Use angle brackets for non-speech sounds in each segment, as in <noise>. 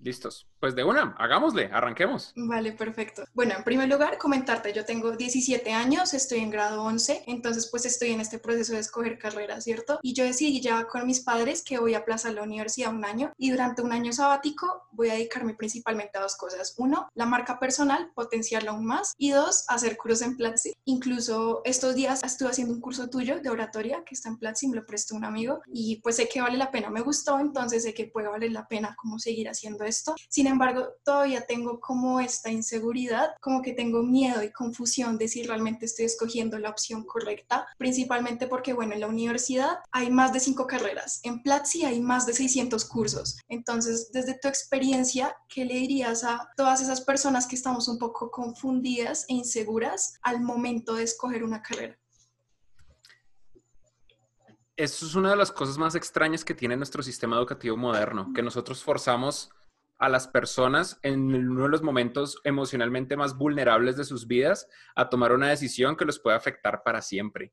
Listos. Pues de una, hagámosle, arranquemos. Vale, perfecto. Bueno, en primer lugar, comentarte, yo tengo 17 años, estoy en grado 11, entonces pues estoy en este proceso de escoger carrera, ¿cierto? Y yo decidí ya con mis padres que voy a aplazar la universidad un año y durante un año sabático voy a dedicarme principalmente a dos cosas. Uno, la marca personal, potenciarla aún más. Y dos, hacer cursos en Platzi. Incluso estos días estuve haciendo un curso tuyo de oratoria que está en Platzi, me lo prestó un amigo y pues sé que vale la pena, me gustó, entonces sé que puede valer la pena como seguir haciendo esto. Sin embargo, todavía tengo como esta inseguridad, como que tengo miedo y confusión de si realmente estoy escogiendo la opción correcta, principalmente porque, bueno, en la universidad hay más de cinco carreras, en Platzi hay más de 600 cursos. Entonces, desde tu experiencia, ¿qué le dirías a todas esas personas que estamos un poco confundidas e inseguras al momento de escoger una carrera? Eso es una de las cosas más extrañas que tiene nuestro sistema educativo moderno, que nosotros forzamos a las personas en uno de los momentos emocionalmente más vulnerables de sus vidas a tomar una decisión que los puede afectar para siempre.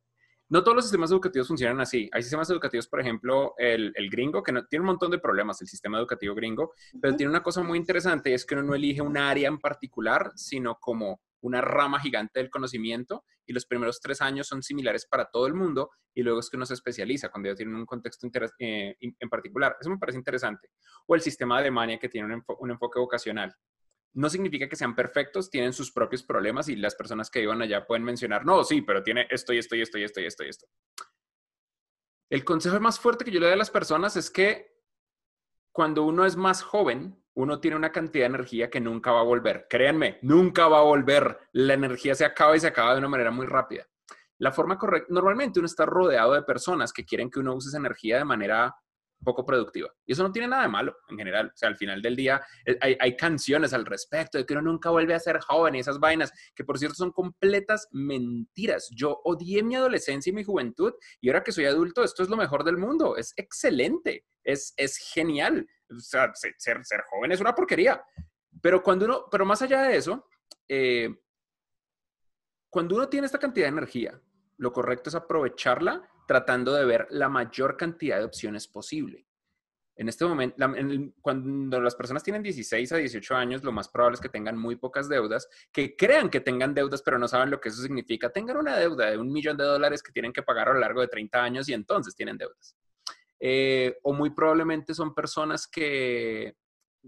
No todos los sistemas educativos funcionan así. Hay sistemas educativos, por ejemplo, el, gringo, que no, tiene un montón de problemas, el sistema educativo gringo, pero tiene una cosa muy interesante, es que uno no elige un área en particular, sino como una rama gigante del conocimiento y los primeros tres años son similares para todo el mundo y luego es que uno se especializa cuando ya tienen un contexto eh, en particular. Eso me parece interesante. O el sistema de Alemania que tiene un, enfoque vocacional. No significa que sean perfectos, tienen sus propios problemas y las personas que vivan allá pueden mencionar, no, sí, pero tiene esto y esto y esto y esto y esto y esto. El consejo más fuerte que yo le doy a las personas es que cuando uno es más joven, uno tiene una cantidad de energía que nunca va a volver. Créanme, nunca va a volver. La energía se acaba y se acaba de una manera muy rápida. La forma correcta, normalmente uno está rodeado de personas que quieren que uno use esa energía de manera poco productiva. Y eso no tiene nada de malo en general. O sea, al final del día eh, hay, canciones al respecto de que uno nunca vuelve a ser joven y esas vainas, que por cierto son completas mentiras. Yo odié mi adolescencia y mi juventud y ahora que soy adulto, esto es lo mejor del mundo. Es excelente, es, es genial. O sea, ser, ser joven es una porquería. Pero cuando uno, pero más allá de eso, eh, cuando uno tiene esta cantidad de energía, lo correcto es aprovecharla tratando de ver la mayor cantidad de opciones posible. En este momento, cuando las personas tienen 16 a 18 años, lo más probable es que tengan muy pocas deudas, que crean que tengan deudas, pero no saben lo que eso significa. Tengan una deuda de un millón de dólares que tienen que pagar a lo largo de 30 años y entonces tienen deudas. Eh, o muy probablemente son personas que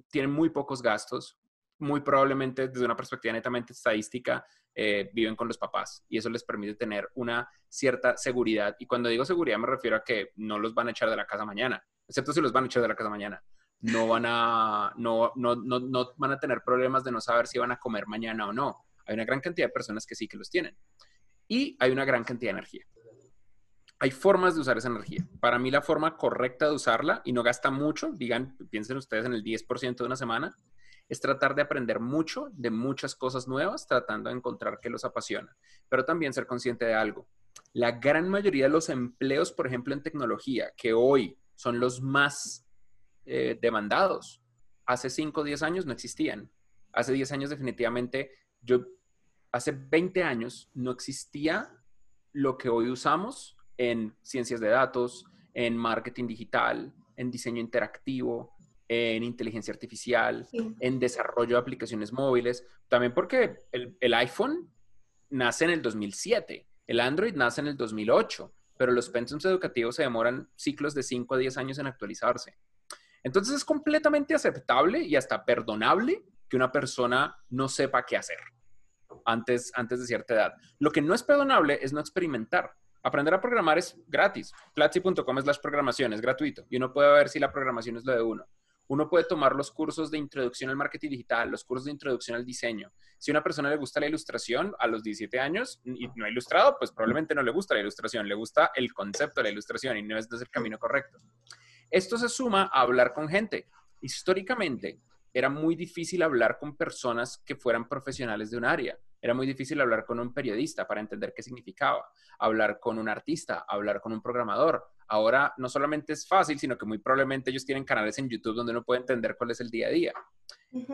tienen muy pocos gastos, muy probablemente desde una perspectiva netamente estadística eh, viven con los papás y eso les permite tener una cierta seguridad. Y cuando digo seguridad me refiero a que no los van a echar de la casa mañana, excepto si los van a echar de la casa mañana. No van a, no, no, no, no van a tener problemas de no saber si van a comer mañana o no. Hay una gran cantidad de personas que sí que los tienen. Y hay una gran cantidad de energía hay formas de usar esa energía. Para mí la forma correcta de usarla y no gasta mucho, digan, piensen ustedes en el 10% de una semana, es tratar de aprender mucho de muchas cosas nuevas, tratando de encontrar qué los apasiona, pero también ser consciente de algo. La gran mayoría de los empleos, por ejemplo, en tecnología, que hoy son los más eh, demandados, hace 5 o 10 años no existían. Hace 10 años definitivamente, yo, hace 20 años no existía lo que hoy usamos en ciencias de datos, en marketing digital, en diseño interactivo, en inteligencia artificial, en desarrollo de aplicaciones móviles, también porque el, iPhone nace en el 2007, el Android nace en el 2008, pero los pensums educativos se demoran ciclos de 5 a 10 años en actualizarse. Entonces es completamente aceptable y hasta perdonable que una persona no sepa qué hacer antes, antes de cierta edad. Lo que no es perdonable es no experimentar. Aprender a programar es gratis. Platzi.com es las programaciones, es gratuito. Y uno puede ver si la programación es lo de uno. Uno puede tomar los cursos de introducción al marketing digital, los cursos de introducción al diseño. Si a una persona le gusta la ilustración a los 17 años y no ha ilustrado, pues probablemente no le gusta la ilustración, le gusta el concepto de la ilustración y no es el camino correcto. Esto se suma a hablar con gente. Históricamente, era muy difícil hablar con personas que fueran profesionales de un área. Era muy difícil hablar con un periodista para entender qué significaba, hablar con un artista, hablar con un programador. Ahora no solamente es fácil, sino que muy probablemente ellos tienen canales en YouTube donde uno puede entender cuál es el día a día.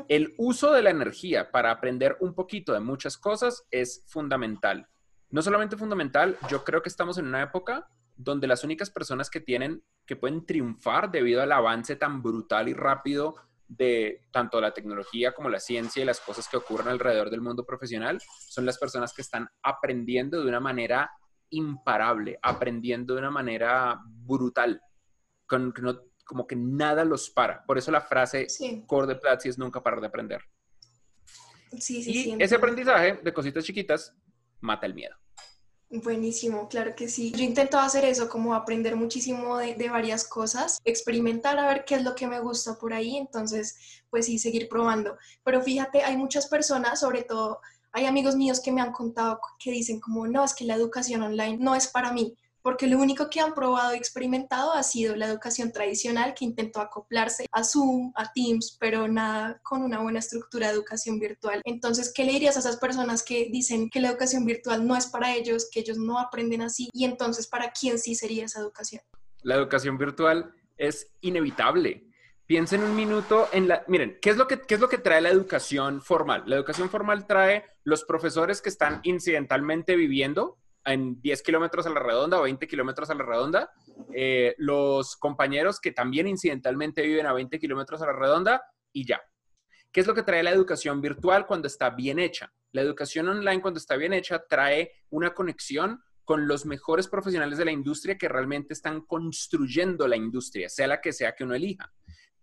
El uso de la energía para aprender un poquito de muchas cosas es fundamental. No solamente fundamental, yo creo que estamos en una época donde las únicas personas que tienen, que pueden triunfar debido al avance tan brutal y rápido de tanto la tecnología como la ciencia y las cosas que ocurren alrededor del mundo profesional son las personas que están aprendiendo de una manera imparable, aprendiendo de una manera brutal, con, como que nada los para. Por eso la frase core de Platzi es nunca parar de aprender. Sí, sí, y ese aprendizaje de cositas chiquitas mata el miedo. Buenísimo, claro que sí. Yo intento hacer eso, como aprender muchísimo de, de, varias cosas, experimentar a ver qué es lo que me gusta por ahí, entonces, pues sí, seguir probando. Pero fíjate, hay muchas personas, sobre todo, hay amigos míos que me han contado que dicen como, no, es que la educación online no es para mí porque lo único que han probado y experimentado ha sido la educación tradicional que intentó acoplarse a Zoom, a Teams, pero nada con una buena estructura de educación virtual. Entonces, ¿qué le dirías a esas personas que dicen que la educación virtual no es para ellos, que ellos no aprenden así? Y entonces, ¿para quién sí sería esa educación? La educación virtual es inevitable. Piensen un minuto en la... Miren, ¿qué es, lo que, ¿qué es lo que trae la educación formal? La educación formal trae los profesores que están incidentalmente viviendo en 10 kilómetros a la redonda o 20 kilómetros a la redonda, eh, los compañeros que también incidentalmente viven a 20 kilómetros a la redonda y ya. ¿Qué es lo que trae la educación virtual cuando está bien hecha? La educación online cuando está bien hecha trae una conexión con los mejores profesionales de la industria que realmente están construyendo la industria, sea la que sea que uno elija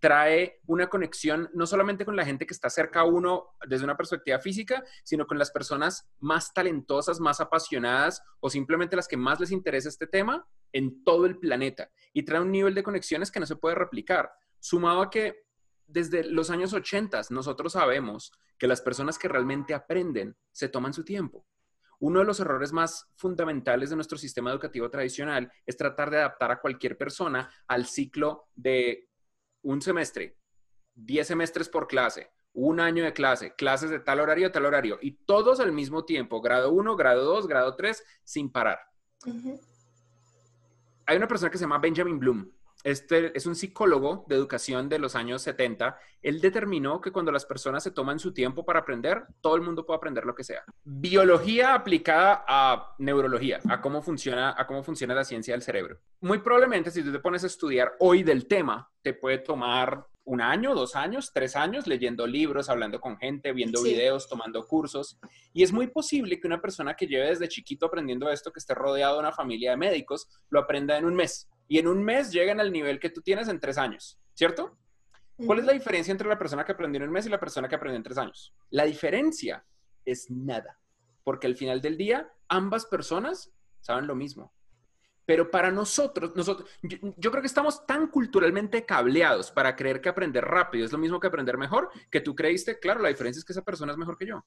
trae una conexión no solamente con la gente que está cerca a uno desde una perspectiva física, sino con las personas más talentosas, más apasionadas o simplemente las que más les interesa este tema en todo el planeta. Y trae un nivel de conexiones que no se puede replicar. Sumado a que desde los años 80 nosotros sabemos que las personas que realmente aprenden se toman su tiempo. Uno de los errores más fundamentales de nuestro sistema educativo tradicional es tratar de adaptar a cualquier persona al ciclo de un semestre, 10 semestres por clase, un año de clase, clases de tal horario tal horario, y todos al mismo tiempo, grado 1, grado 2, grado 3, sin parar. Hay una persona que se llama Benjamin Bloom. Este es un psicólogo de educación de los años 70. Él determinó que cuando las personas se toman su tiempo para aprender, todo el mundo puede aprender lo que sea. Biología aplicada a neurología, a cómo funciona, a cómo funciona la ciencia del cerebro. Muy probablemente si tú te pones a estudiar hoy del tema, te puede tomar un año, dos años, tres años leyendo libros, hablando con gente, viendo videos, tomando cursos. Y es muy posible que una persona que lleve desde chiquito aprendiendo esto, que esté rodeado de una familia de médicos, lo aprenda en un mes. Y en un mes lleguen al nivel que tú tienes en tres años, ¿cierto? ¿Cuál es la diferencia entre la persona que aprendió en un mes y la persona que aprendió en tres años? La diferencia es nada, porque al final del día ambas personas saben lo mismo. Pero para nosotros, nosotros yo, creo que estamos tan culturalmente cableados para creer que aprender rápido es lo mismo que aprender mejor, que tú creíste, claro, la diferencia es que esa persona es mejor que yo.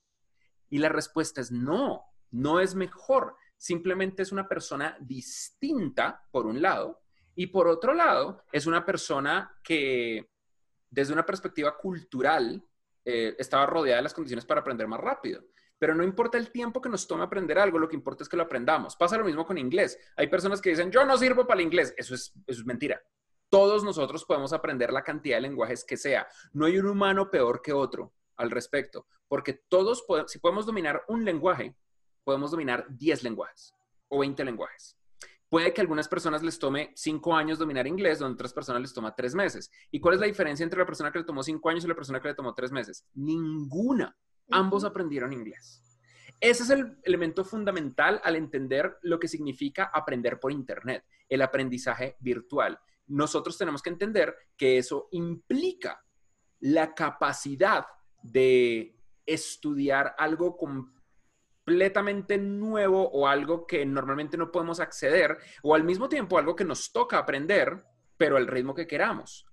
Y la respuesta es no, no es mejor. Simplemente es una persona distinta, por un lado, y por otro lado, es una persona que desde una perspectiva cultural eh, estaba rodeada de las condiciones para aprender más rápido. Pero no importa el tiempo que nos tome aprender algo, lo que importa es que lo aprendamos. Pasa lo mismo con inglés. Hay personas que dicen, yo no sirvo para el inglés. Eso es, eso es mentira. Todos nosotros podemos aprender la cantidad de lenguajes que sea. No hay un humano peor que otro al respecto, porque todos, si podemos dominar un lenguaje, podemos dominar 10 lenguajes o 20 lenguajes. Puede que a algunas personas les tome 5 años dominar inglés, donde otras personas les toma 3 meses. ¿Y cuál es la diferencia entre la persona que le tomó 5 años y la persona que le tomó 3 meses? Ninguna. Ambos aprendieron inglés. Ese es el elemento fundamental al entender lo que significa aprender por Internet, el aprendizaje virtual. Nosotros tenemos que entender que eso implica la capacidad de estudiar algo completamente nuevo o algo que normalmente no podemos acceder o al mismo tiempo algo que nos toca aprender, pero al ritmo que queramos.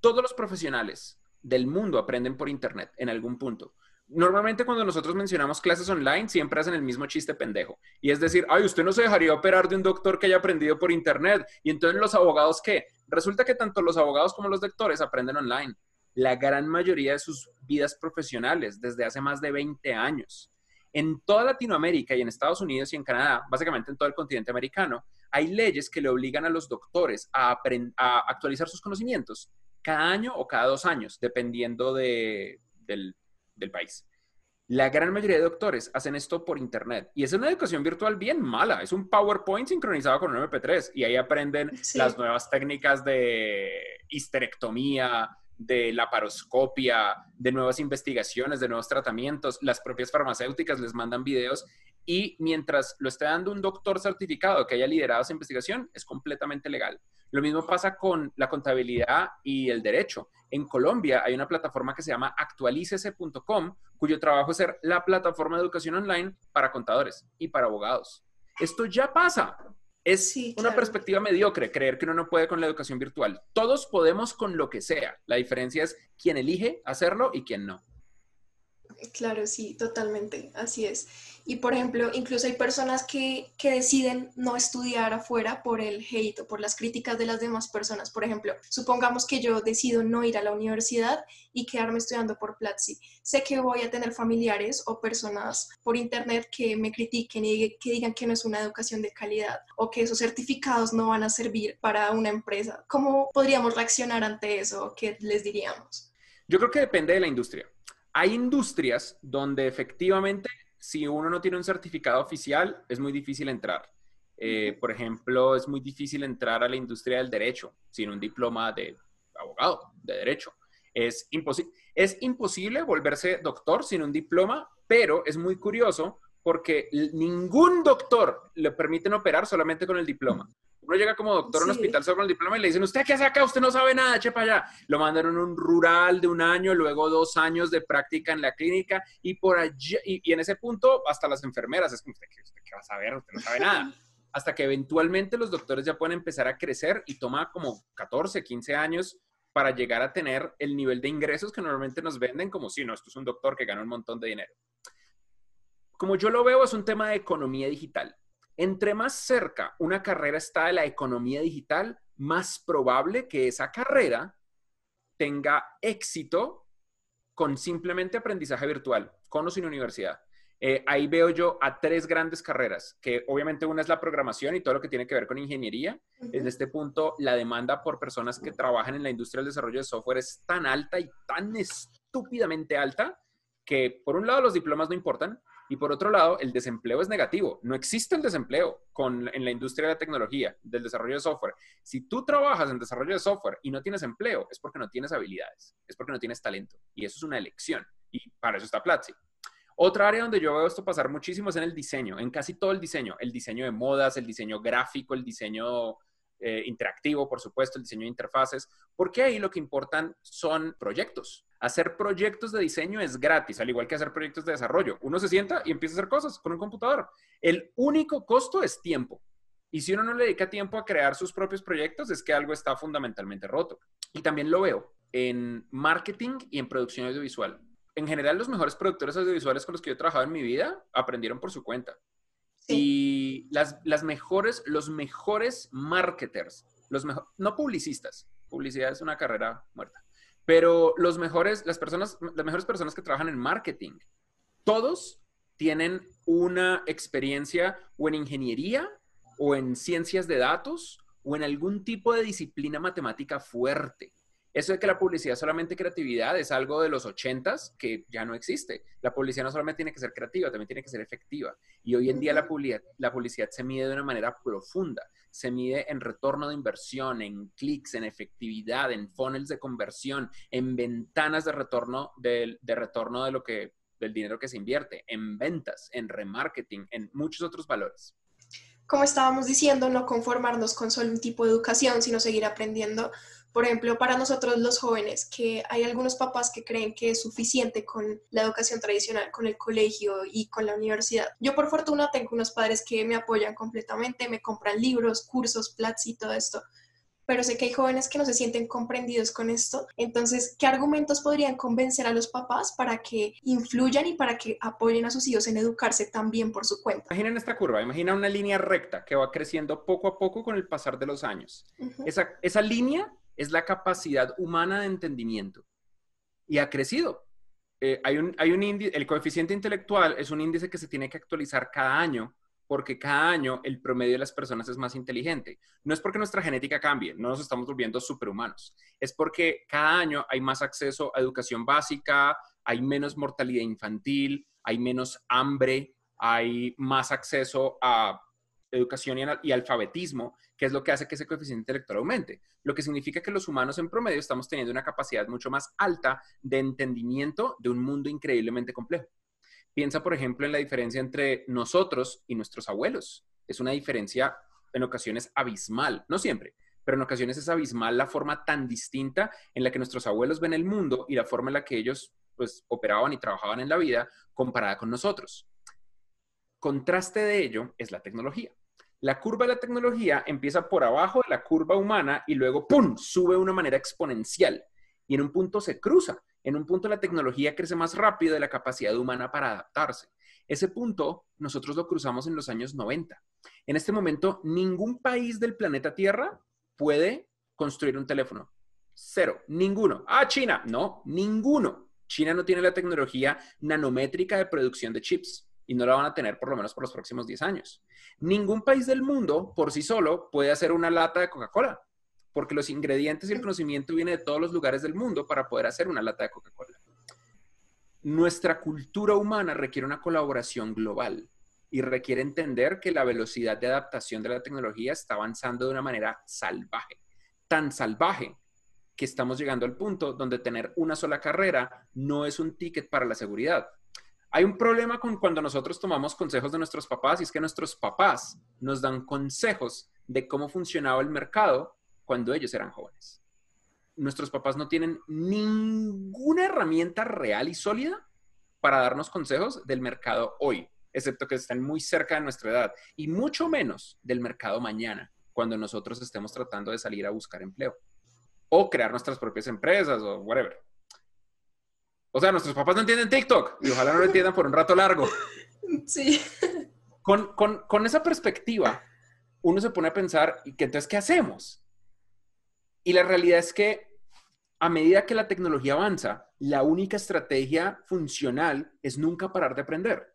Todos los profesionales del mundo aprenden por Internet en algún punto normalmente cuando nosotros mencionamos clases online, siempre hacen el mismo chiste pendejo. Y es decir, ay, usted no se dejaría operar de un doctor que haya aprendido por internet. Y entonces los abogados, ¿qué? Resulta que tanto los abogados como los doctores aprenden online. La gran mayoría de sus vidas profesionales desde hace más de 20 años. En toda Latinoamérica y en Estados Unidos y en Canadá, básicamente en todo el continente americano, hay leyes que le obligan a los doctores a, a actualizar sus conocimientos cada año o cada dos años, dependiendo de, del del país. La gran mayoría de doctores hacen esto por internet y es una educación virtual bien mala. Es un PowerPoint sincronizado con un MP3 y ahí aprenden las nuevas técnicas de histerectomía, de la paroscopia, de nuevas investigaciones, de nuevos tratamientos. Las propias farmacéuticas les mandan videos y mientras lo esté dando un doctor certificado que haya liderado esa investigación, es completamente legal. Lo mismo pasa con la contabilidad y el derecho. En Colombia hay una plataforma que se llama actualicese.com, cuyo trabajo es ser la plataforma de educación online para contadores y para abogados. Esto ya pasa. Es una perspectiva mediocre creer que uno no puede con la educación virtual. Todos podemos con lo que sea. La diferencia es quién elige hacerlo y quién no. Claro, sí, totalmente, así es. Y por ejemplo, incluso hay personas que, que, deciden no estudiar afuera por el hate o por las críticas de las demás personas. Por ejemplo, supongamos que yo decido no ir a la universidad y quedarme estudiando por Platzi. Sé que voy a tener familiares o personas por internet que me critiquen y que digan que no es una educación de calidad o que esos certificados no van a servir para una empresa. ¿Cómo podríamos reaccionar ante eso? ¿Qué les diríamos? Yo creo que depende de la industria. Hay industrias donde efectivamente si uno no tiene un certificado oficial, es muy difícil entrar. Eh, por ejemplo, es muy difícil entrar a la industria del derecho sin un diploma de abogado, de derecho. Es, es imposible volverse doctor sin un diploma, pero es muy curioso porque ningún doctor le permiten operar solamente con el diploma. Uno llega como doctor a un hospital solo con el diploma y le dicen, ¿usted qué hace acá? Usted no sabe nada, eche para allá. Lo mandaron a un rural de un año, luego dos años de práctica en la clínica y por allí, y, en ese punto hasta las enfermeras, es como, ¿usted, usted qué va a saber? Usted no sabe nada. <laughs> hasta que eventualmente los doctores ya pueden empezar a crecer y toma como 14, 15 años para llegar a tener el nivel de ingresos que normalmente nos venden como si no, esto es un doctor que gana un montón de dinero. Como yo lo veo, es un tema de economía digital. Entre más cerca una carrera está de la economía digital, más probable que esa carrera tenga éxito con simplemente aprendizaje virtual, con o sin universidad. Eh, ahí veo yo a tres grandes carreras, que obviamente una es la programación y todo lo que tiene que ver con ingeniería. En este punto, la demanda por personas que trabajan en la industria del desarrollo de software es tan alta y tan estúpidamente alta que, por un lado, los diplomas no importan, y por otro lado, el desempleo es negativo. No existe el desempleo con, en la industria de la tecnología, del desarrollo de software. Si tú trabajas en desarrollo de software y no tienes empleo, es porque no tienes habilidades, es porque no tienes talento. Y eso es una elección. Y para eso está Platzi. Otra área donde yo veo esto pasar muchísimo es en el diseño, en casi todo el diseño. El diseño de modas, el diseño gráfico, el diseño eh, interactivo, por supuesto, el diseño de interfaces, porque ahí lo que importan son proyectos. Hacer proyectos de diseño es gratis, al igual que hacer proyectos de desarrollo. Uno se sienta y empieza a hacer cosas con un computador. El único costo es tiempo. Y si uno no le dedica tiempo a crear sus propios proyectos, es que algo está fundamentalmente roto. Y también lo veo en marketing y en producción audiovisual. En general, los mejores productores audiovisuales con los que yo he trabajado en mi vida aprendieron por su cuenta. Y las, las, mejores, los mejores marketers, los mejor, no publicistas, publicidad es una carrera muerta, pero los mejores, las personas, las mejores personas que trabajan en marketing, todos tienen una experiencia o en ingeniería o en ciencias de datos o en algún tipo de disciplina matemática fuerte. Eso de que la publicidad solamente creatividad es algo de los ochentas que ya no existe. La publicidad no solamente tiene que ser creativa, también tiene que ser efectiva. Y hoy en día la publicidad, la publicidad se mide de una manera profunda. Se mide en retorno de inversión, en clics, en efectividad, en funnels de conversión, en ventanas de retorno, de, de retorno de lo que, del dinero que se invierte, en ventas, en remarketing, en muchos otros valores como estábamos diciendo, no conformarnos con solo un tipo de educación, sino seguir aprendiendo por ejemplo, para nosotros los jóvenes, que hay algunos papás que creen que es suficiente con la educación tradicional, con el colegio y con la universidad. Yo por fortuna tengo unos padres que me apoyan completamente, me compran libros, cursos, plats y todo esto, pero sé que hay jóvenes que no se sienten comprendidos con esto. Entonces, ¿qué argumentos podrían convencer a los papás para que influyan y para que apoyen a sus hijos en educarse también por su cuenta? Imaginen esta curva, imagina una línea recta que va creciendo poco a poco con el pasar de los años. esa, esa línea es la capacidad humana de entendimiento y ha crecido. Eh, hay un, hay un el coeficiente intelectual es un índice que se tiene que actualizar cada año porque cada año el promedio de las personas es más inteligente. No es porque nuestra genética cambie, no nos estamos volviendo superhumanos, es porque cada año hay más acceso a educación básica, hay menos mortalidad infantil, hay menos hambre, hay más acceso a educación y, alfabetismo, que es lo que hace que ese coeficiente intelectual aumente. Lo que significa que los humanos en promedio estamos teniendo una capacidad mucho más alta de entendimiento de un mundo increíblemente complejo. Piensa, por ejemplo, en la diferencia entre nosotros y nuestros abuelos. Es una diferencia en ocasiones abismal, no siempre, pero en ocasiones es abismal la forma tan distinta en la que nuestros abuelos ven el mundo y la forma en la que ellos pues operaban y trabajaban en la vida comparada con nosotros. Contraste de ello es la tecnología. La curva de la tecnología empieza por abajo de la curva humana y luego, ¡pum!, sube de una manera exponencial. Y en un punto se cruza. En un punto la tecnología crece más rápido de la capacidad humana para adaptarse. Ese punto nosotros lo cruzamos en los años 90. En este momento, ningún país del planeta Tierra puede construir un teléfono. Cero, ninguno. Ah, China. No, ninguno. China no tiene la tecnología nanométrica de producción de chips y no la van a tener por lo menos por los próximos 10 años. Ningún país del mundo por sí solo puede hacer una lata de Coca-Cola, porque los ingredientes y el conocimiento vienen de todos los lugares del mundo para poder hacer una lata de Coca-Cola. Nuestra cultura humana requiere una colaboración global y requiere entender que la velocidad de adaptación de la tecnología está avanzando de una manera salvaje, tan salvaje que estamos llegando al punto donde tener una sola carrera no es un ticket para la seguridad, hay un problema con cuando nosotros tomamos consejos de nuestros papás y es que nuestros papás nos dan consejos de cómo funcionaba el mercado cuando ellos eran jóvenes. Nuestros papás no tienen ninguna herramienta real y sólida para darnos consejos del mercado hoy, excepto que estén muy cerca de nuestra edad, y mucho menos del mercado mañana, cuando nosotros estemos tratando de salir a buscar empleo o crear nuestras propias empresas o whatever. O sea, nuestros papás no entienden TikTok y ojalá no lo entiendan por un rato largo. <laughs> Sí. Con, con, esa perspectiva, uno se pone a pensar, ¿y qué entonces qué hacemos? Y la realidad es que a medida que la tecnología avanza, la única estrategia funcional es nunca parar de aprender.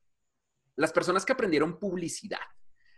Las personas que aprendieron publicidad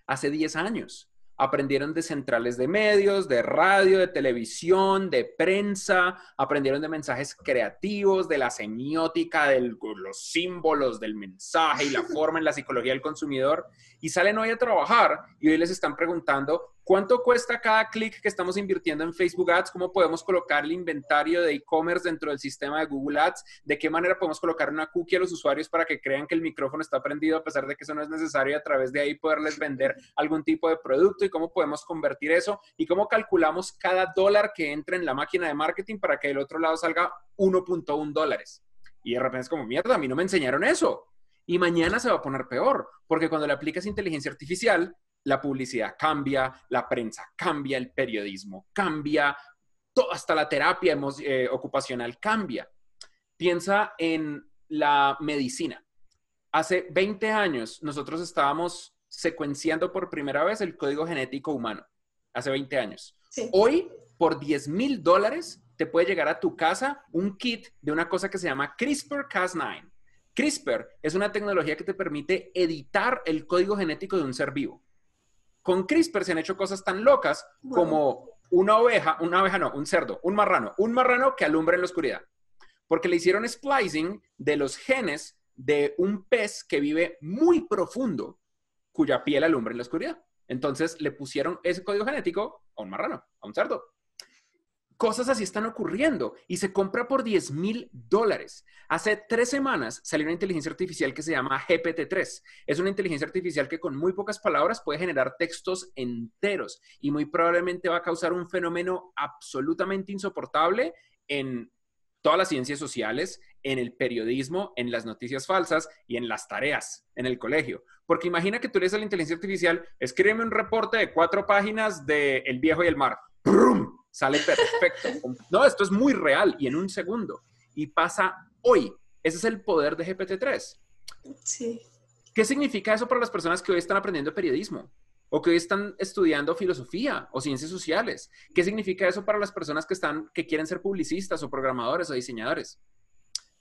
hace 10 años aprendieron de centrales de medios, de radio, de televisión, de prensa, aprendieron de mensajes creativos, de la semiótica, de los símbolos del mensaje y la <laughs> forma en la psicología del consumidor, y salen hoy a trabajar y hoy les están preguntando ¿Cuánto cuesta cada clic que estamos invirtiendo en Facebook Ads? ¿Cómo podemos colocar el inventario de e-commerce dentro del sistema de Google Ads? ¿De qué manera podemos colocar una cookie a los usuarios para que crean que el micrófono está prendido a pesar de que eso no es necesario y a través de ahí poderles vender algún tipo de producto? ¿Y cómo podemos convertir eso? ¿Y cómo calculamos cada dólar que entra en la máquina de marketing para que del otro lado salga 1.1 dólares? Y de repente es como, mierda, a mí no me enseñaron eso. Y mañana se va a poner peor, porque cuando le aplicas inteligencia artificial, la publicidad cambia, la prensa cambia, el periodismo cambia, hasta la terapia eh, ocupacional cambia. Piensa en la medicina. Hace 20 años nosotros estábamos secuenciando por primera vez el código genético humano. Hace 20 años. Hoy, por 10 mil dólares, te puede llegar a tu casa un kit de una cosa que se llama CRISPR-Cas9. CRISPR es una tecnología que te permite editar el código genético de un ser vivo. Con CRISPR se han hecho cosas tan locas como una oveja, una oveja no, un cerdo, un marrano, un marrano que alumbra en la oscuridad. Porque le hicieron splicing de los genes de un pez que vive muy profundo, cuya piel alumbra en la oscuridad. Entonces le pusieron ese código genético a un marrano, a un cerdo. Cosas así están ocurriendo y se compra por 10 mil dólares. Hace tres semanas salió una inteligencia artificial que se llama GPT-3. Es una inteligencia artificial que con muy pocas palabras puede generar textos enteros y muy probablemente va a causar un fenómeno absolutamente insoportable en todas las ciencias sociales, en el periodismo, en las noticias falsas y en las tareas en el colegio. Porque imagina que tú eres a la inteligencia artificial, escríbeme un reporte de cuatro páginas de El viejo y el mar. ¡Brum! Sale perfecto. No, esto es muy real y en un segundo. Y pasa hoy. Ese es el poder de GPT-3. Sí. ¿Qué significa eso para las personas que hoy están aprendiendo periodismo? O que hoy están estudiando filosofía o ciencias sociales. ¿Qué significa eso para las personas que, están, que quieren ser publicistas o programadores o diseñadores?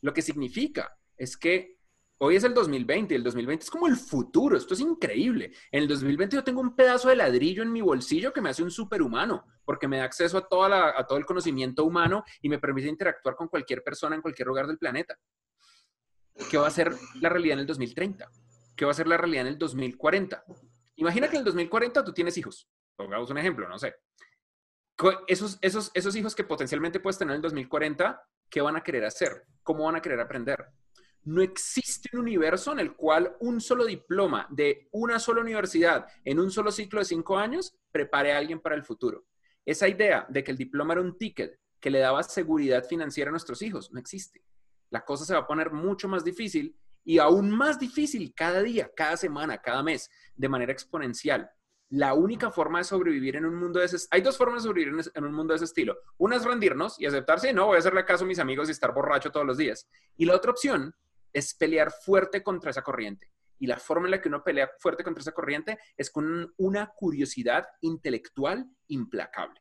Lo que significa es que Hoy es el 2020 y el 2020 es como el futuro. Esto es increíble. En el 2020 yo tengo un pedazo de ladrillo en mi bolsillo que me hace un superhumano porque me da acceso a, toda todo el conocimiento humano y me permite interactuar con cualquier persona en cualquier lugar del planeta. ¿Qué va a ser la realidad en el 2030? ¿Qué va a ser la realidad en el 2040? Imagina que en el 2040 tú tienes hijos. Pongamos un ejemplo, no sé. Esos, esos, esos hijos que potencialmente puedes tener en el 2040, ¿qué van a querer hacer? ¿Cómo van a querer aprender? No existe un universo en el cual un solo diploma de una sola universidad en un solo ciclo de cinco años prepare a alguien para el futuro. Esa idea de que el diploma era un ticket que le daba seguridad financiera a nuestros hijos no existe. La cosa se va a poner mucho más difícil y aún más difícil cada día, cada semana, cada mes, de manera exponencial. La única forma de sobrevivir en un mundo de ese hay dos formas de sobrevivir en un mundo de ese estilo. Una es rendirnos y aceptarse, no, voy a hacerle caso a mis amigos y estar borracho todos los días. Y la otra opción es pelear fuerte contra esa corriente. Y la forma en la que uno pelea fuerte contra esa corriente es con una curiosidad intelectual implacable.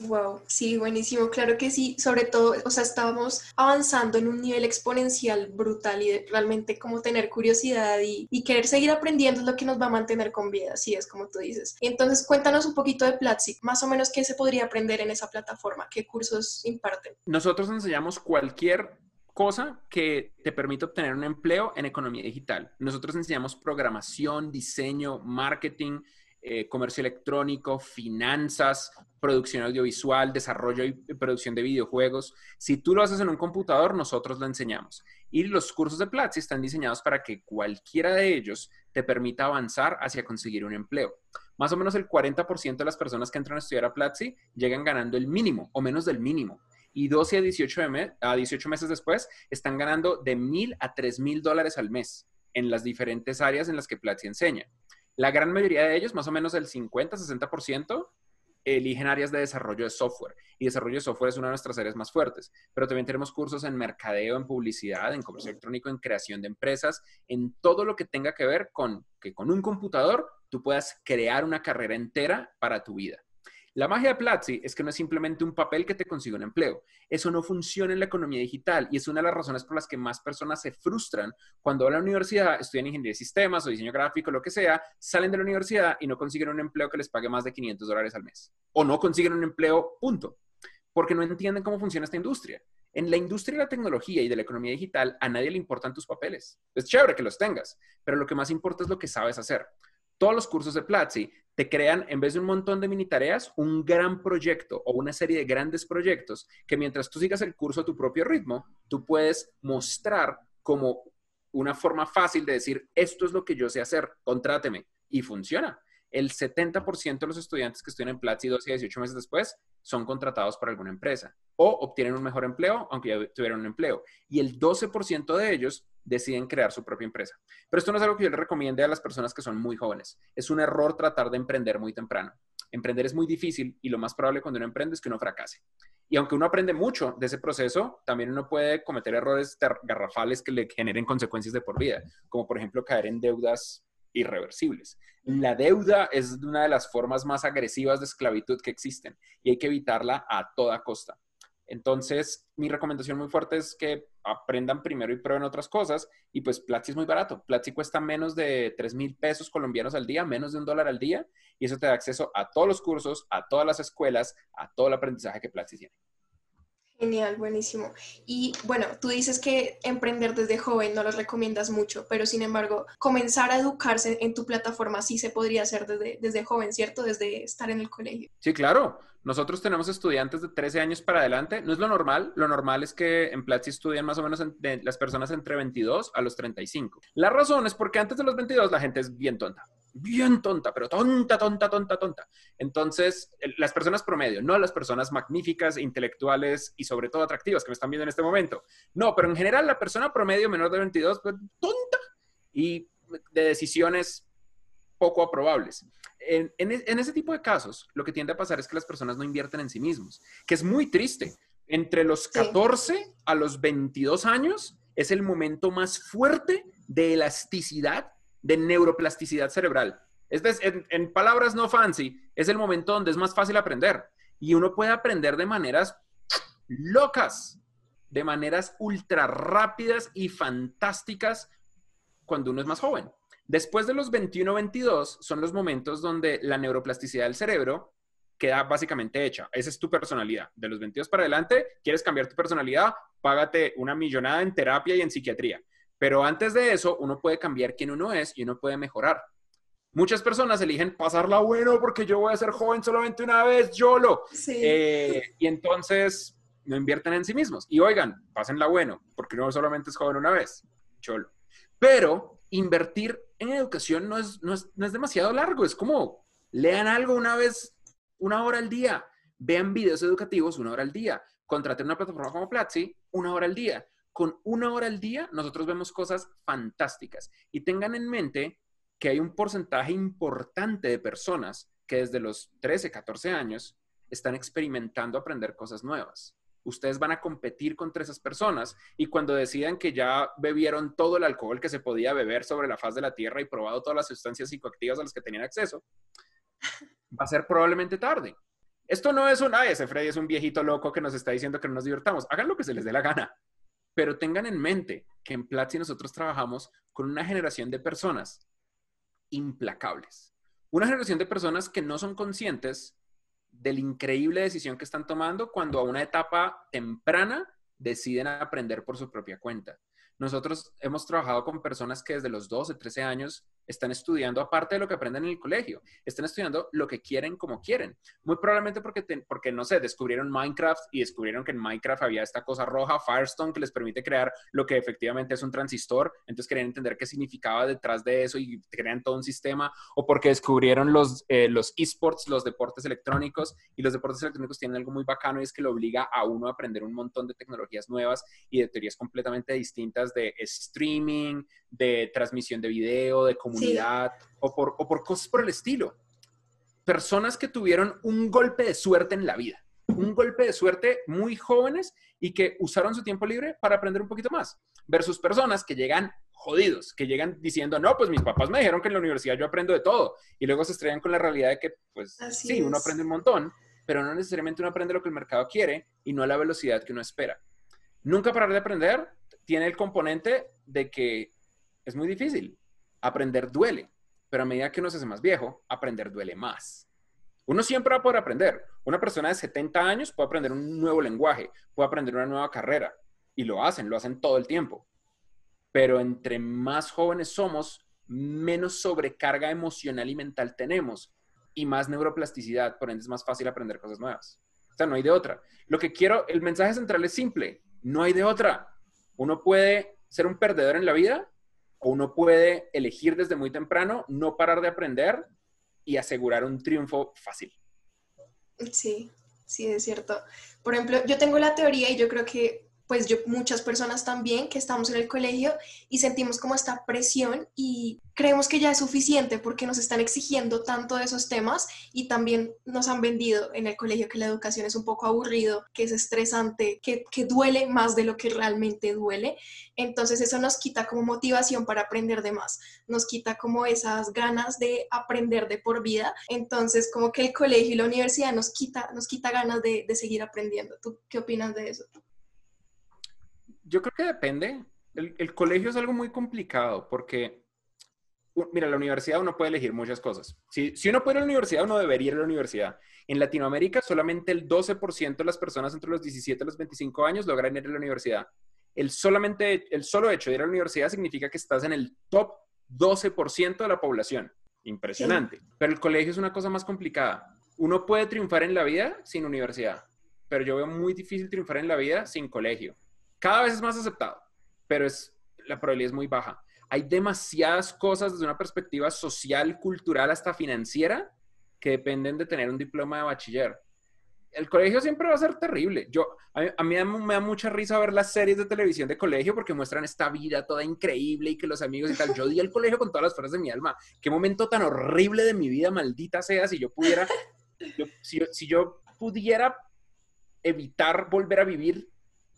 Wow, sí, buenísimo, claro que sí, sobre todo, o sea, estábamos avanzando en un nivel exponencial brutal y realmente como tener curiosidad y, y, querer seguir aprendiendo es lo que nos va a mantener con vida, así es como tú dices. Entonces, cuéntanos un poquito de Platzi, más o menos qué se podría aprender en esa plataforma, qué cursos imparten. Nosotros enseñamos cualquier cosa que te permite obtener un empleo en economía digital. Nosotros enseñamos programación, diseño, marketing, eh, comercio electrónico, finanzas, producción audiovisual, desarrollo y producción de videojuegos. Si tú lo haces en un computador, nosotros lo enseñamos. Y los cursos de Platzi están diseñados para que cualquiera de ellos te permita avanzar hacia conseguir un empleo. Más o menos el 40% de las personas que entran a estudiar a Platzi llegan ganando el mínimo o menos del mínimo. Y 12 a 18, a 18 meses después están ganando de mil a tres mil dólares al mes en las diferentes áreas en las que Platzi enseña. La gran mayoría de ellos, más o menos el 50-60%, eligen áreas de desarrollo de software. Y desarrollo de software es una de nuestras áreas más fuertes. Pero también tenemos cursos en mercadeo, en publicidad, en comercio electrónico, en creación de empresas, en todo lo que tenga que ver con que con un computador tú puedas crear una carrera entera para tu vida. La magia de Platzi es que no es simplemente un papel que te consigue un empleo. Eso no funciona en la economía digital y es una de las razones por las que más personas se frustran cuando van a la universidad, estudian ingeniería de sistemas o diseño gráfico, lo que sea, salen de la universidad y no consiguen un empleo que les pague más de 500 dólares al mes. O no consiguen un empleo, punto. Porque no entienden cómo funciona esta industria. En la industria de la tecnología y de la economía digital, a nadie le importan tus papeles. Es chévere que los tengas, pero lo que más importa es lo que sabes hacer. Todos los cursos de Platzi te crean, en vez de un montón de mini tareas, un gran proyecto o una serie de grandes proyectos que mientras tú sigas el curso a tu propio ritmo, tú puedes mostrar como una forma fácil de decir, esto es lo que yo sé hacer, contráteme. Y funciona. El 70% de los estudiantes que estudian en Platzi 12 y 18 meses después son contratados por alguna empresa o obtienen un mejor empleo, aunque ya tuvieron un empleo. Y el 12% de ellos deciden crear su propia empresa. Pero esto no es algo que yo le recomiende a las personas que son muy jóvenes. Es un error tratar de emprender muy temprano. Emprender es muy difícil y lo más probable cuando uno emprende es que uno fracase. Y aunque uno aprende mucho de ese proceso, también uno puede cometer errores garrafales que le generen consecuencias de por vida, como por ejemplo caer en deudas irreversibles. La deuda es una de las formas más agresivas de esclavitud que existen y hay que evitarla a toda costa. Entonces, mi recomendación muy fuerte es que aprendan primero y prueben otras cosas. Y pues Platzi es muy barato. Platzi cuesta menos de 3 mil pesos colombianos al día, menos de un dólar al día. Y eso te da acceso a todos los cursos, a todas las escuelas, a todo el aprendizaje que Platzi tiene. Genial, buenísimo. Y bueno, tú dices que emprender desde joven no lo recomiendas mucho, pero sin embargo, comenzar a educarse en tu plataforma sí se podría hacer desde, desde joven, ¿cierto? Desde estar en el colegio. Sí, claro. Nosotros tenemos estudiantes de 13 años para adelante. No es lo normal. Lo normal es que en Platzi estudian más o menos las personas entre 22 a los 35. La razón es porque antes de los 22 la gente es bien tonta. Bien tonta, pero tonta, tonta, tonta, tonta. Entonces, las personas promedio, no las personas magníficas, intelectuales y sobre todo atractivas que me están viendo en este momento. No, pero en general la persona promedio menor de 22, pues tonta y de decisiones poco aprobables en, ese tipo de casos, lo que tiende a pasar es que las personas no invierten en sí mismos, que es muy triste. Entre los 14 a los 22 años es el momento más fuerte de elasticidad, de neuroplasticidad cerebral. Es en, en, palabras no fancy, es el momento donde es más fácil aprender. Y uno puede aprender de maneras locas, de maneras ultra rápidas y fantásticas cuando uno es más joven. Después de los 21-22 son los momentos donde la neuroplasticidad del cerebro queda básicamente hecha. Esa es tu personalidad. De los 22 para adelante, quieres cambiar tu personalidad, págate una millonada en terapia y en psiquiatría. Pero antes de eso, uno puede cambiar quién uno es y uno puede mejorar. Muchas personas eligen pasarla bueno porque yo voy a ser joven solamente una vez, YOLO. Sí. Eh, y entonces no invierten en sí mismos. Y oigan, pásenla bueno, porque no solamente es joven una vez, cholo. Pero invertir en educación no es, no es, no es demasiado largo, es como lean algo una vez, una hora al día, vean videos educativos una hora al día, contraten una plataforma como Platzi una hora al día. Con una hora al día nosotros vemos cosas fantásticas y tengan en mente que hay un porcentaje importante de personas que desde los 13, 14 años están experimentando aprender cosas nuevas ustedes van a competir contra esas personas y cuando decidan que ya bebieron todo el alcohol que se podía beber sobre la faz de la Tierra y probado todas las sustancias psicoactivas a las que tenían acceso, va a ser probablemente tarde. Esto no es un, ay, ese Freddy es un viejito loco que nos está diciendo que no nos divertamos. Hagan lo que se les dé la gana. Pero tengan en mente que en Platzi nosotros trabajamos con una generación de personas implacables. Una generación de personas que no son conscientes de la increíble decisión que están tomando cuando a una etapa temprana deciden aprender por su propia cuenta. Nosotros hemos trabajado con personas que desde los 12, 13 años están estudiando, aparte de lo que aprenden en el colegio, están estudiando lo que quieren como quieren. Muy probablemente porque, porque, no sé, descubrieron Minecraft y descubrieron que en Minecraft había esta cosa roja, Firestone, que les permite crear lo que efectivamente es un transistor. Entonces querían entender qué significaba detrás de eso y crean todo un sistema. O porque descubrieron los, eh, los esports, los deportes electrónicos. Y los deportes electrónicos tienen algo muy bacano y es que lo obliga a uno a aprender un montón de tecnologías nuevas y de teorías completamente distintas de streaming, de transmisión de video, de comunidad o, por, o por cosas por el estilo. Personas que tuvieron un golpe de suerte en la vida, un golpe de suerte muy jóvenes y que usaron su tiempo libre para aprender un poquito más, versus personas que llegan jodidos, que llegan diciendo, no, pues mis papás me dijeron que en la universidad yo aprendo de todo, y luego se estrellan con la realidad de que, pues sí, uno aprende un montón, pero no necesariamente uno aprende lo que el mercado quiere y no a la velocidad que uno espera. Nunca parar de aprender tiene el componente de que es muy difícil. Aprender duele, pero a medida que uno se hace más viejo, aprender duele más. Uno siempre va a poder aprender. Una persona de 70 años puede aprender un nuevo lenguaje, puede aprender una nueva carrera, y lo hacen, lo hacen todo el tiempo. Pero entre más jóvenes somos, menos sobrecarga emocional y mental tenemos y más neuroplasticidad, por ende es más fácil aprender cosas nuevas. O sea, no hay de otra. Lo que quiero, el mensaje central es simple, no hay de otra. Uno puede ser un perdedor en la vida uno puede elegir desde muy temprano no parar de aprender y asegurar un triunfo fácil. Sí, sí, es cierto. Por ejemplo, yo tengo la teoría y yo creo que pues muchas personas también que estamos en el colegio y sentimos como esta presión y creemos que ya es suficiente porque nos están exigiendo tanto de esos temas y también nos han vendido en el colegio que la educación es un poco aburrido, que es estresante, que, que duele más de lo que realmente duele. Entonces eso nos quita como motivación para aprender de más, nos quita como esas ganas de aprender de por vida. Entonces como que el colegio y la universidad nos quita, nos quita ganas de, de seguir aprendiendo. ¿Tú qué opinas de eso? Yo creo que depende. El, colegio es algo muy complicado porque, mira, la universidad uno puede elegir muchas cosas. Si, si uno puede ir a la universidad, uno debería ir a la universidad. En Latinoamérica, solamente el 12% de las personas entre los 17 y los 25 años logran ir a la universidad. El, solamente, el solo hecho de ir a la universidad significa que estás en el top 12% de la población. Impresionante. Pero el colegio es una cosa más complicada. Uno puede triunfar en la vida sin universidad, pero yo veo muy difícil triunfar en la vida sin colegio. Cada vez es más aceptado, pero es, la probabilidad es muy baja. Hay demasiadas cosas desde una perspectiva social, cultural, hasta financiera, que dependen de tener un diploma de bachiller. El colegio siempre va a ser terrible. Yo, a mí, me da mucha risa ver las series de televisión de colegio porque muestran esta vida toda increíble y que los amigos y tal. Yo di el colegio con todas las fuerzas de mi alma. Qué momento tan horrible de mi vida, maldita sea, si yo pudiera, si, si yo pudiera evitar volver a vivir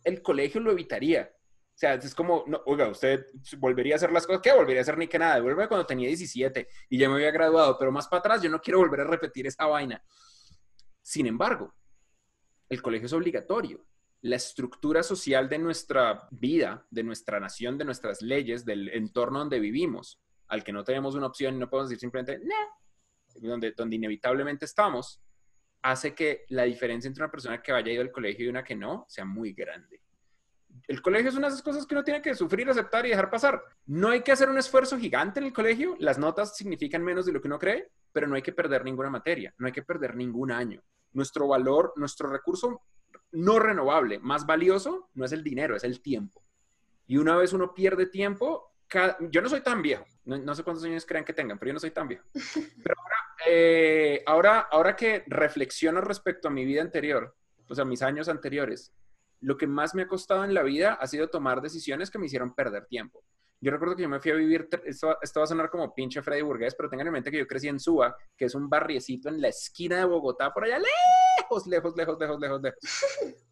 el colegio lo evitaría. O sea, es como, no, oiga, usted volvería a hacer las cosas, ¿qué? Volvería a hacer ni que nada, devuelve cuando tenía 17 y ya me había graduado, pero más para atrás yo no quiero volver a repetir esa vaina. Sin embargo, el colegio es obligatorio. La estructura social de nuestra vida, de nuestra nación, de nuestras leyes, del entorno donde vivimos, al que no tenemos una opción y no podemos decir simplemente, no, donde, donde inevitablemente estamos, hace que la diferencia entre una persona que vaya ido al colegio y una que no sea muy grande. El colegio es una de esas cosas que uno tiene que sufrir, aceptar y dejar pasar. No hay que hacer un esfuerzo gigante en el colegio. Las notas significan menos de lo que uno cree, pero no hay que perder ninguna materia, no hay que perder ningún año. Nuestro valor, nuestro recurso no renovable, más valioso, no es el dinero, es el tiempo. Y una vez uno pierde tiempo, yo no soy tan viejo, no, sé cuántos años crean que tengan, pero yo no soy tan viejo. Pero <laughs> eh, ahora, ahora que reflexiono respecto a mi vida anterior, o sea, mis años anteriores, lo que más me ha costado en la vida ha sido tomar decisiones que me hicieron perder tiempo. Yo recuerdo que yo me fui a vivir, esto, va a sonar como pinche Freddy Burgués, pero tengan en mente que yo crecí en Suba, que es un barriecito en la esquina de Bogotá, por allá lejos, lejos, lejos, lejos, lejos, lejos. <laughs>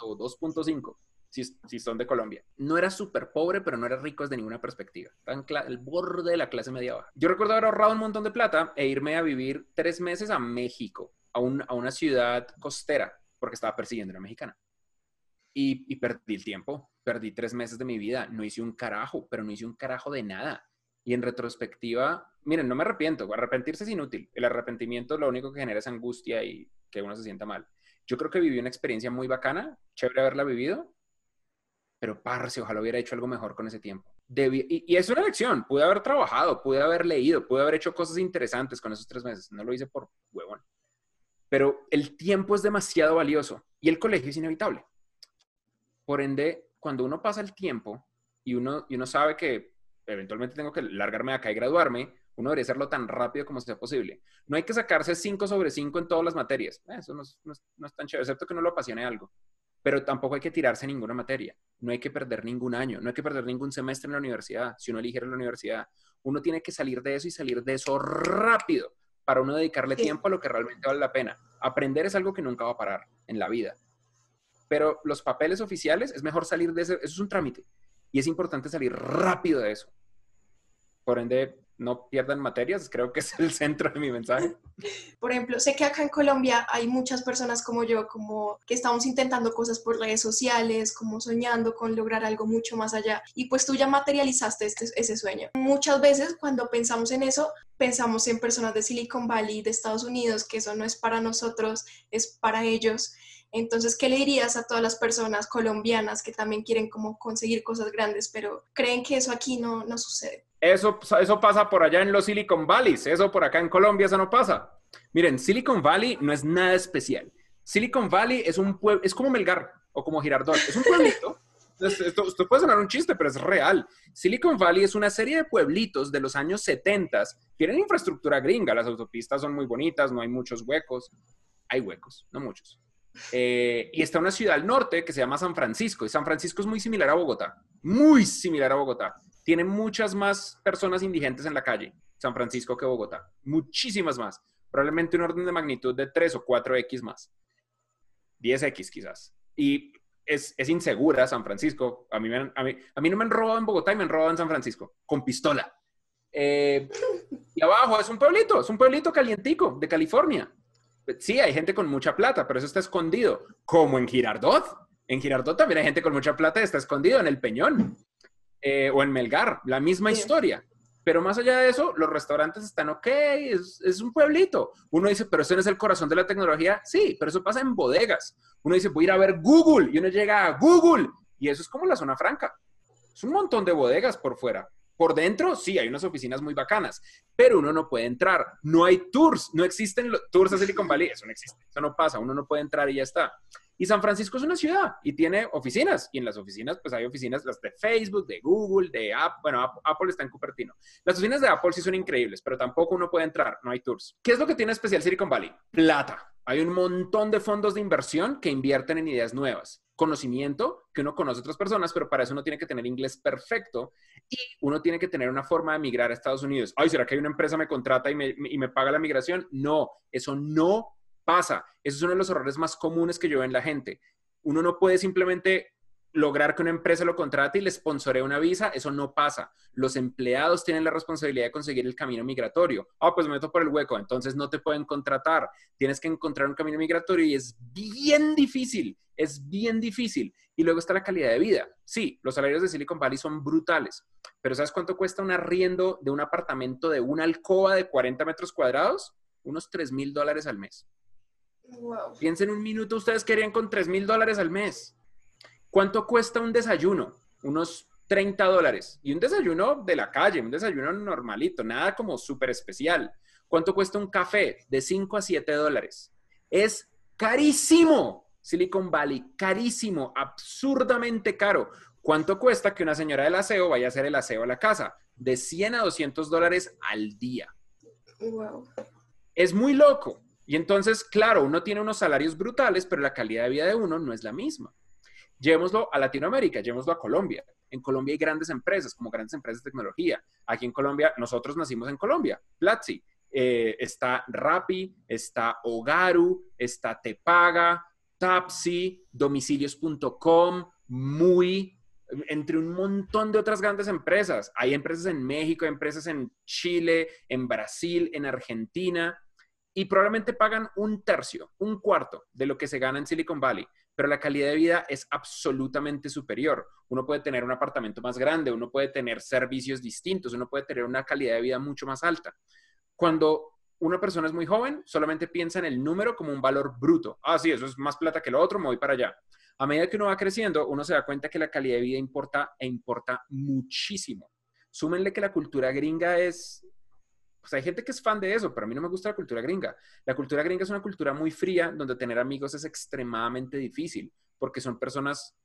2.5, si, son de Colombia. No era súper pobre, pero no era rico desde ninguna perspectiva. En el borde de la clase media baja. Yo recuerdo haber ahorrado un montón de plata e irme a vivir tres meses a México, a, un, a una ciudad costera, porque estaba persiguiendo a una mexicana. Y, perdí el tiempo, perdí tres meses de mi vida, no hice un carajo, pero no hice un carajo de nada. Y en retrospectiva, miren, no me arrepiento, arrepentirse es inútil. El arrepentimiento lo único que genera es angustia y que uno se sienta mal. Yo creo que viví una experiencia muy bacana, chévere haberla vivido, pero parce, ojalá hubiera hecho algo mejor con ese tiempo. y, y, es una lección, pude haber trabajado, pude haber leído, pude haber hecho cosas interesantes con esos tres meses, no lo hice por huevón. Pero el tiempo es demasiado valioso y el colegio es inevitable. Por ende, cuando uno pasa el tiempo y uno, y uno sabe que eventualmente tengo que largarme acá y graduarme, uno debería hacerlo tan rápido como sea posible. No hay que sacarse 5 sobre 5 en todas las materias. Eso no es, no, es, tan chévere, excepto que no lo apasione algo. Pero tampoco hay que tirarse ninguna materia. No hay que perder ningún año. No hay que perder ningún semestre en la universidad. Si uno elige la universidad, uno tiene que salir de eso y salir de eso rápido para uno dedicarle tiempo a lo que realmente vale la pena. Aprender es algo que nunca va a parar en la vida pero los papeles oficiales es mejor salir de ese, eso es un trámite y es importante salir rápido de eso. Por ende, no pierdan materias, creo que es el centro de mi mensaje. <laughs> Por ejemplo, sé que acá en Colombia hay muchas personas como yo, como que estamos intentando cosas por redes sociales, como soñando con lograr algo mucho más allá. Y pues tú ya materializaste este, ese sueño. Muchas veces cuando pensamos en eso, pensamos en personas de Silicon Valley, de Estados Unidos, que eso no es para nosotros, es para ellos. Entonces, ¿qué le dirías a todas las personas colombianas que también quieren como conseguir cosas grandes, pero creen que eso aquí no, no sucede? Eso, eso pasa por allá en los Silicon Valleys, eso por acá en Colombia, eso no pasa. Miren, Silicon Valley no es nada especial. Silicon Valley es un pueblo, es como Melgar o como Girardot, es un pueblito. <laughs> Esto, esto, puede sonar un chiste, pero es real. Silicon Valley es una serie de pueblitos de los años 70. Tienen infraestructura gringa, las autopistas son muy bonitas, no hay muchos huecos. Hay huecos, no muchos. Eh, y está una ciudad al norte que se llama San Francisco. Y San Francisco es muy similar a Bogotá, muy similar a Bogotá. Tiene muchas más personas indigentes en la calle, San Francisco, que Bogotá. Muchísimas más. Probablemente un orden de magnitud de 3 o 4X más. 10X quizás. Y es, es insegura San Francisco. A mí, a, mí, a mí no me han robado en Bogotá y me han robado en San Francisco, con pistola. Eh, y abajo es un pueblito, es un pueblito calientico de California. Sí, hay gente con mucha plata, pero eso está escondido, como en Girardot. En Girardot también hay gente con mucha plata y está escondido en el Peñón eh, o en Melgar, la misma historia. Pero más allá de eso, los restaurantes están ok, es, es, un pueblito. Uno dice, pero eso no es el corazón de la tecnología. Sí, pero eso pasa en bodegas. Uno dice, voy a ir a ver Google y uno llega a Google y eso es como la zona franca. Es un montón de bodegas por fuera. Por dentro, sí, hay unas oficinas muy bacanas, pero uno no puede entrar. No hay tours, no existen tours a Silicon Valley, eso no existe, eso no pasa, uno no puede entrar y ya está. Y San Francisco es una ciudad y tiene oficinas. Y en las oficinas, pues hay oficinas, las de Facebook, de Google, de Apple. Bueno, Apple está en Cupertino. Las oficinas de Apple sí son increíbles, pero tampoco uno puede entrar, no hay tours. ¿Qué es lo que tiene especial Silicon Valley? Plata. Hay un montón de fondos de inversión que invierten en ideas nuevas conocimiento que uno conoce a otras personas, pero para eso uno tiene que tener inglés perfecto y uno tiene que tener una forma de migrar a Estados Unidos. Ay, ¿será que hay una empresa me contrata y me, y me paga la migración? No, eso no pasa. Eso es uno de los errores más comunes que yo veo en la gente. Uno no puede simplemente lograr que una empresa lo contrate y le sponsoree una visa, eso no pasa. Los empleados tienen la responsabilidad de conseguir el camino migratorio. Ah, pues me meto por el hueco, entonces no te pueden contratar. Tienes que encontrar un camino migratorio y es bien difícil, es bien difícil. Y luego está la calidad de vida. Sí, los salarios de Silicon Valley son brutales, pero ¿sabes cuánto cuesta un arriendo de un apartamento de una alcoba de 40 metros cuadrados? Unos 3 mil dólares al mes. Piensen un minuto, ustedes querían con 3 mil dólares al mes. ¿Cuánto cuesta un desayuno? Unos 30 dólares. Y un desayuno de la calle, un desayuno normalito, nada como súper especial. ¿Cuánto cuesta un café? De 5 a 7 dólares. Es carísimo. Silicon Valley, carísimo, absurdamente caro. ¿Cuánto cuesta que una señora del aseo vaya a hacer el aseo a la casa? De 100 a 200 dólares al día. Wow. Es muy loco. Y entonces, claro, uno tiene unos salarios brutales, pero la calidad de vida de uno no es la misma. Llevémoslo a Latinoamérica, llevémoslo a Colombia. En Colombia hay grandes empresas, como grandes empresas de tecnología. Aquí en Colombia, nosotros nacimos en Colombia, Platzi. Eh, está Rappi, está Ogaru, está Tepaga, Tapsi, domicilios.com, Muy, entre un montón de otras grandes empresas. Hay empresas en México, hay empresas en Chile, en Brasil, en Argentina, y probablemente pagan un tercio, un cuarto de lo que se gana en Silicon Valley, pero la calidad de vida es absolutamente superior. Uno puede tener un apartamento más grande, uno puede tener servicios distintos, uno puede tener una calidad de vida mucho más alta. Cuando una persona es muy joven, solamente piensa en el número como un valor bruto. Ah, sí, eso es más plata que lo otro, me voy para allá. A medida que uno va creciendo, uno se da cuenta que la calidad de vida importa e importa muchísimo. Súmenle que la cultura gringa es pues hay gente que es fan de eso, pero a mí no me gusta la cultura gringa. La cultura gringa es una cultura muy fría donde tener amigos es extremadamente difícil porque son personas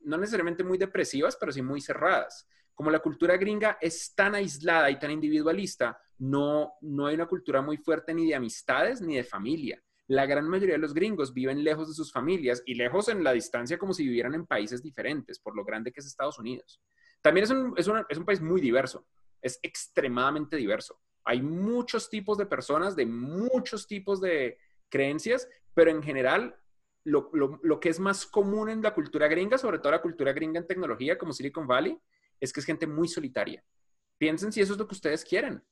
no necesariamente muy depresivas, pero sí muy cerradas. Como la cultura gringa es tan aislada y tan individualista, no, no hay una cultura muy fuerte ni de amistades ni de familia. La gran mayoría de los gringos viven lejos de sus familias y lejos en la distancia como si vivieran en países diferentes, por lo grande que es Estados Unidos. También es un, es, es un país muy diverso, es extremadamente diverso. Hay muchos tipos de personas, de muchos tipos de creencias, pero en general lo, que es más común en la cultura gringa, sobre todo la cultura gringa en tecnología como Silicon Valley, es que es gente muy solitaria. Piensen si eso es lo que ustedes quieren.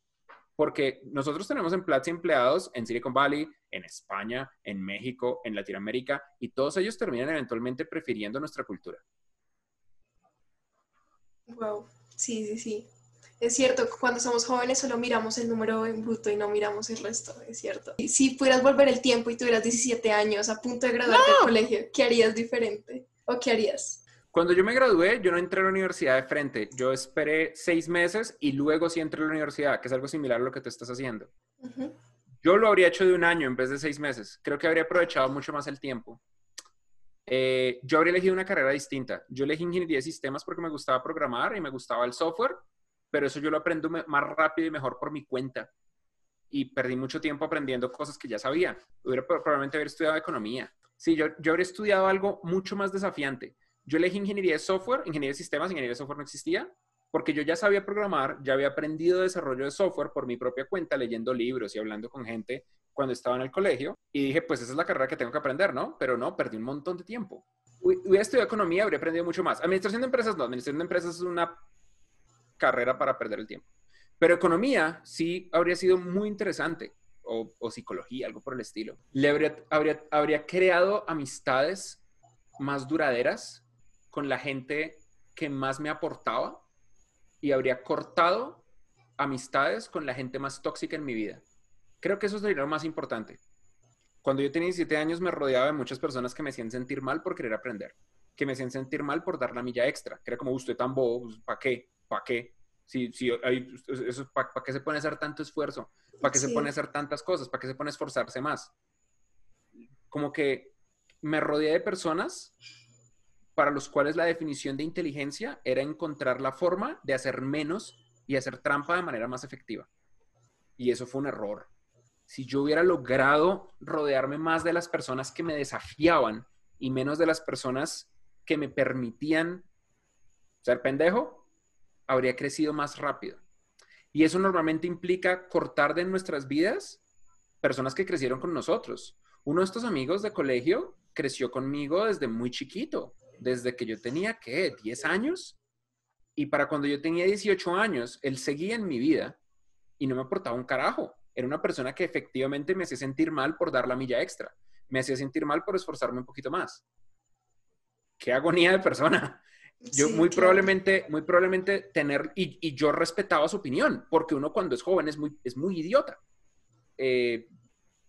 Porque nosotros tenemos en Platzi empleados en Silicon Valley, en España, en México, en Latinoamérica, y todos ellos terminan eventualmente prefiriendo nuestra cultura. Wow, sí, sí, sí. Es cierto, cuando somos jóvenes solo miramos el número en bruto y no miramos el resto, es cierto. Si pudieras volver el tiempo y tuvieras 17 años a punto de graduarte del colegio, ¿qué harías diferente? ¿O qué harías? Cuando yo me gradué, yo no entré a la universidad de frente. Yo esperé seis meses y luego sí entré a la universidad, que es algo similar a lo que tú estás haciendo. Yo lo habría hecho de un año en vez de seis meses. Creo que habría aprovechado mucho más el tiempo. Eh, yo habría elegido una carrera distinta. Yo elegí ingeniería de sistemas porque me gustaba programar y me gustaba el software pero eso yo lo aprendo más rápido y mejor por mi cuenta. Y perdí mucho tiempo aprendiendo cosas que ya sabía. Hubiera probablemente haber estudiado economía. Sí, yo, yo habría estudiado algo mucho más desafiante. Yo elegí ingeniería de software, ingeniería de sistemas, ingeniería de software no existía, porque yo ya sabía programar, ya había aprendido desarrollo de software por mi propia cuenta, leyendo libros y hablando con gente cuando estaba en el colegio. Y dije, pues esa es la carrera que tengo que aprender, ¿no? Pero no, perdí un montón de tiempo. Hubiera estudiado economía, habría aprendido mucho más. Administración de empresas no, administración de empresas es una carrera para perder el tiempo. Pero economía sí habría sido muy interesante, o, psicología, algo por el estilo. Le habría, habría, habría creado amistades más duraderas con la gente que más me aportaba y habría cortado amistades con la gente más tóxica en mi vida. Creo que eso sería lo más importante. Cuando yo tenía 17 años me rodeaba de muchas personas que me hacían sentir mal por querer aprender, que me hacían sentir mal por dar la milla extra, que era como, usted tan bobo, ¿para qué? ¿Para qué? Si, si eso, ¿Para qué se pone a hacer tanto esfuerzo? ¿Para qué se pone a hacer tantas cosas? ¿Para qué se pone a esforzarse más? Como que me rodeé de personas para los cuales la definición de inteligencia era encontrar la forma de hacer menos y hacer trampa de manera más efectiva. Y eso fue un error. Si yo hubiera logrado rodearme más de las personas que me desafiaban y menos de las personas que me permitían ser pendejo, habría crecido más rápido. Y eso normalmente implica cortar de nuestras vidas personas que crecieron con nosotros. Uno de estos amigos de colegio creció conmigo desde muy chiquito, desde que yo tenía, ¿qué? 10 años. Y para cuando yo tenía 18 años, él seguía en mi vida y no me aportaba un carajo. Era una persona que efectivamente me hacía sentir mal por dar la milla extra. Me hacía sentir mal por esforzarme un poquito más. Qué agonía de persona. Yo muy probablemente, muy probablemente tener, y, yo respetaba su opinión, porque uno cuando es joven es muy, es muy idiota. Eh,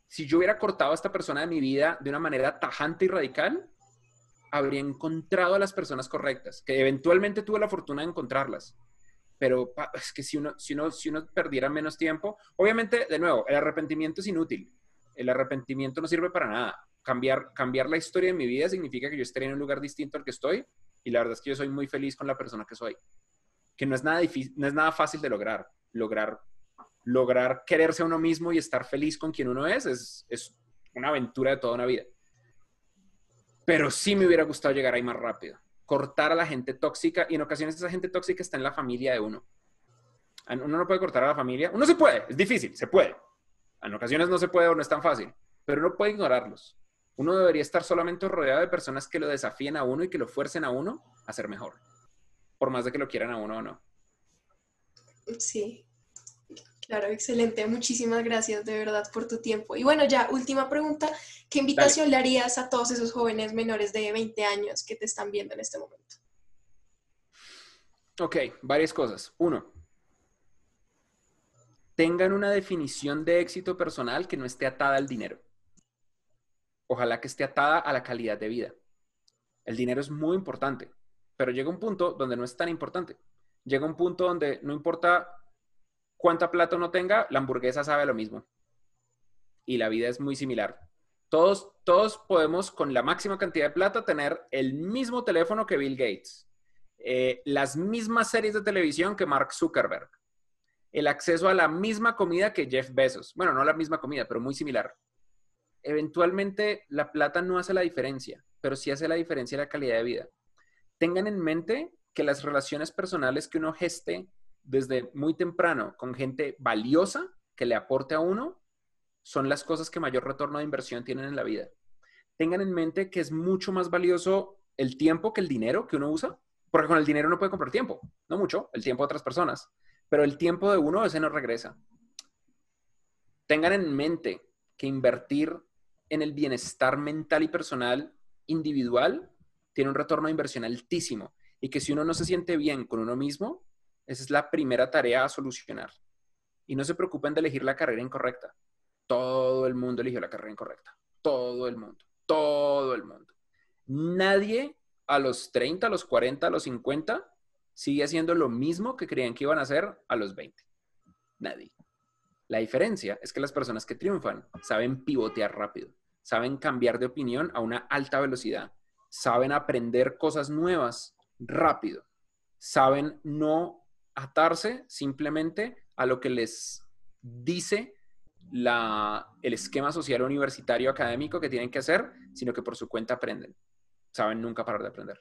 si yo hubiera cortado a esta persona de mi vida de una manera tajante y radical, habría encontrado a las personas correctas, que eventualmente tuve la fortuna de encontrarlas. Pero es que si uno, si, uno, si uno perdiera menos tiempo, obviamente, de nuevo, el arrepentimiento es inútil. El arrepentimiento no sirve para nada. Cambiar, cambiar la historia de mi vida significa que yo estaría en un lugar distinto al que estoy y la verdad es que yo soy muy feliz con la persona que soy. Que no es nada, difícil, no es nada fácil de lograr. Lograr, lograr quererse a uno mismo y estar feliz con quien uno es, es, es una aventura de toda una vida. Pero sí me hubiera gustado llegar ahí más rápido. Cortar a la gente tóxica y en ocasiones esa gente tóxica está en la familia de uno. Uno no puede cortar a la familia. Uno se puede, es difícil, se puede. En ocasiones no se puede o no es tan fácil, pero uno puede ignorarlos. Uno debería estar solamente rodeado de personas que lo desafíen a uno y que lo fuercen a uno a ser mejor, por más de que lo quieran a uno o no. Sí, Claro, excelente. Muchísimas gracias de verdad por tu tiempo. Y bueno, ya última pregunta. ¿Qué invitación le harías a todos esos jóvenes menores de 20 años que te están viendo en este momento? Ok, varias cosas. Uno, tengan una definición de éxito personal que no esté atada al dinero. Ojalá que esté atada a la calidad de vida. El dinero es muy importante, pero llega un punto donde no es tan importante. Llega un punto donde no importa cuánta plata uno tenga, la hamburguesa sabe lo mismo. Y la vida es muy similar. Todos, todos podemos, con la máxima cantidad de plata, tener el mismo teléfono que Bill Gates, eh, las mismas series de televisión que Mark Zuckerberg, el acceso a la misma comida que Jeff Bezos. Bueno, no la misma comida, pero muy similar. Eventualmente, la plata no hace la diferencia, pero sí hace la diferencia la calidad de vida. Tengan en mente que las relaciones personales que uno geste desde muy temprano con gente valiosa que le aporte a uno son las cosas que mayor retorno de inversión tienen en la vida. Tengan en mente que es mucho más valioso el tiempo que el dinero que uno usa, porque con el dinero uno puede comprar tiempo, no mucho, el tiempo de otras personas, pero el tiempo de uno ese no regresa. Tengan en mente que invertir en el bienestar mental y personal individual tiene un retorno de inversión altísimo y que si uno no se siente bien con uno mismo, esa es la primera tarea a solucionar. Y no se preocupen de elegir la carrera incorrecta. Todo el mundo eligió la carrera incorrecta. Todo el mundo. Todo el mundo. Nadie a los 30, a los 40, a los 50 sigue haciendo lo mismo que creían que iban a hacer a los 20. Nadie. La diferencia es que las personas que triunfan saben pivotear rápido, saben cambiar de opinión a una alta velocidad, saben aprender cosas nuevas rápido, saben no atarse simplemente a lo que les dice el esquema social universitario académico que tienen que hacer, sino que por su cuenta aprenden. Saben nunca parar de aprender.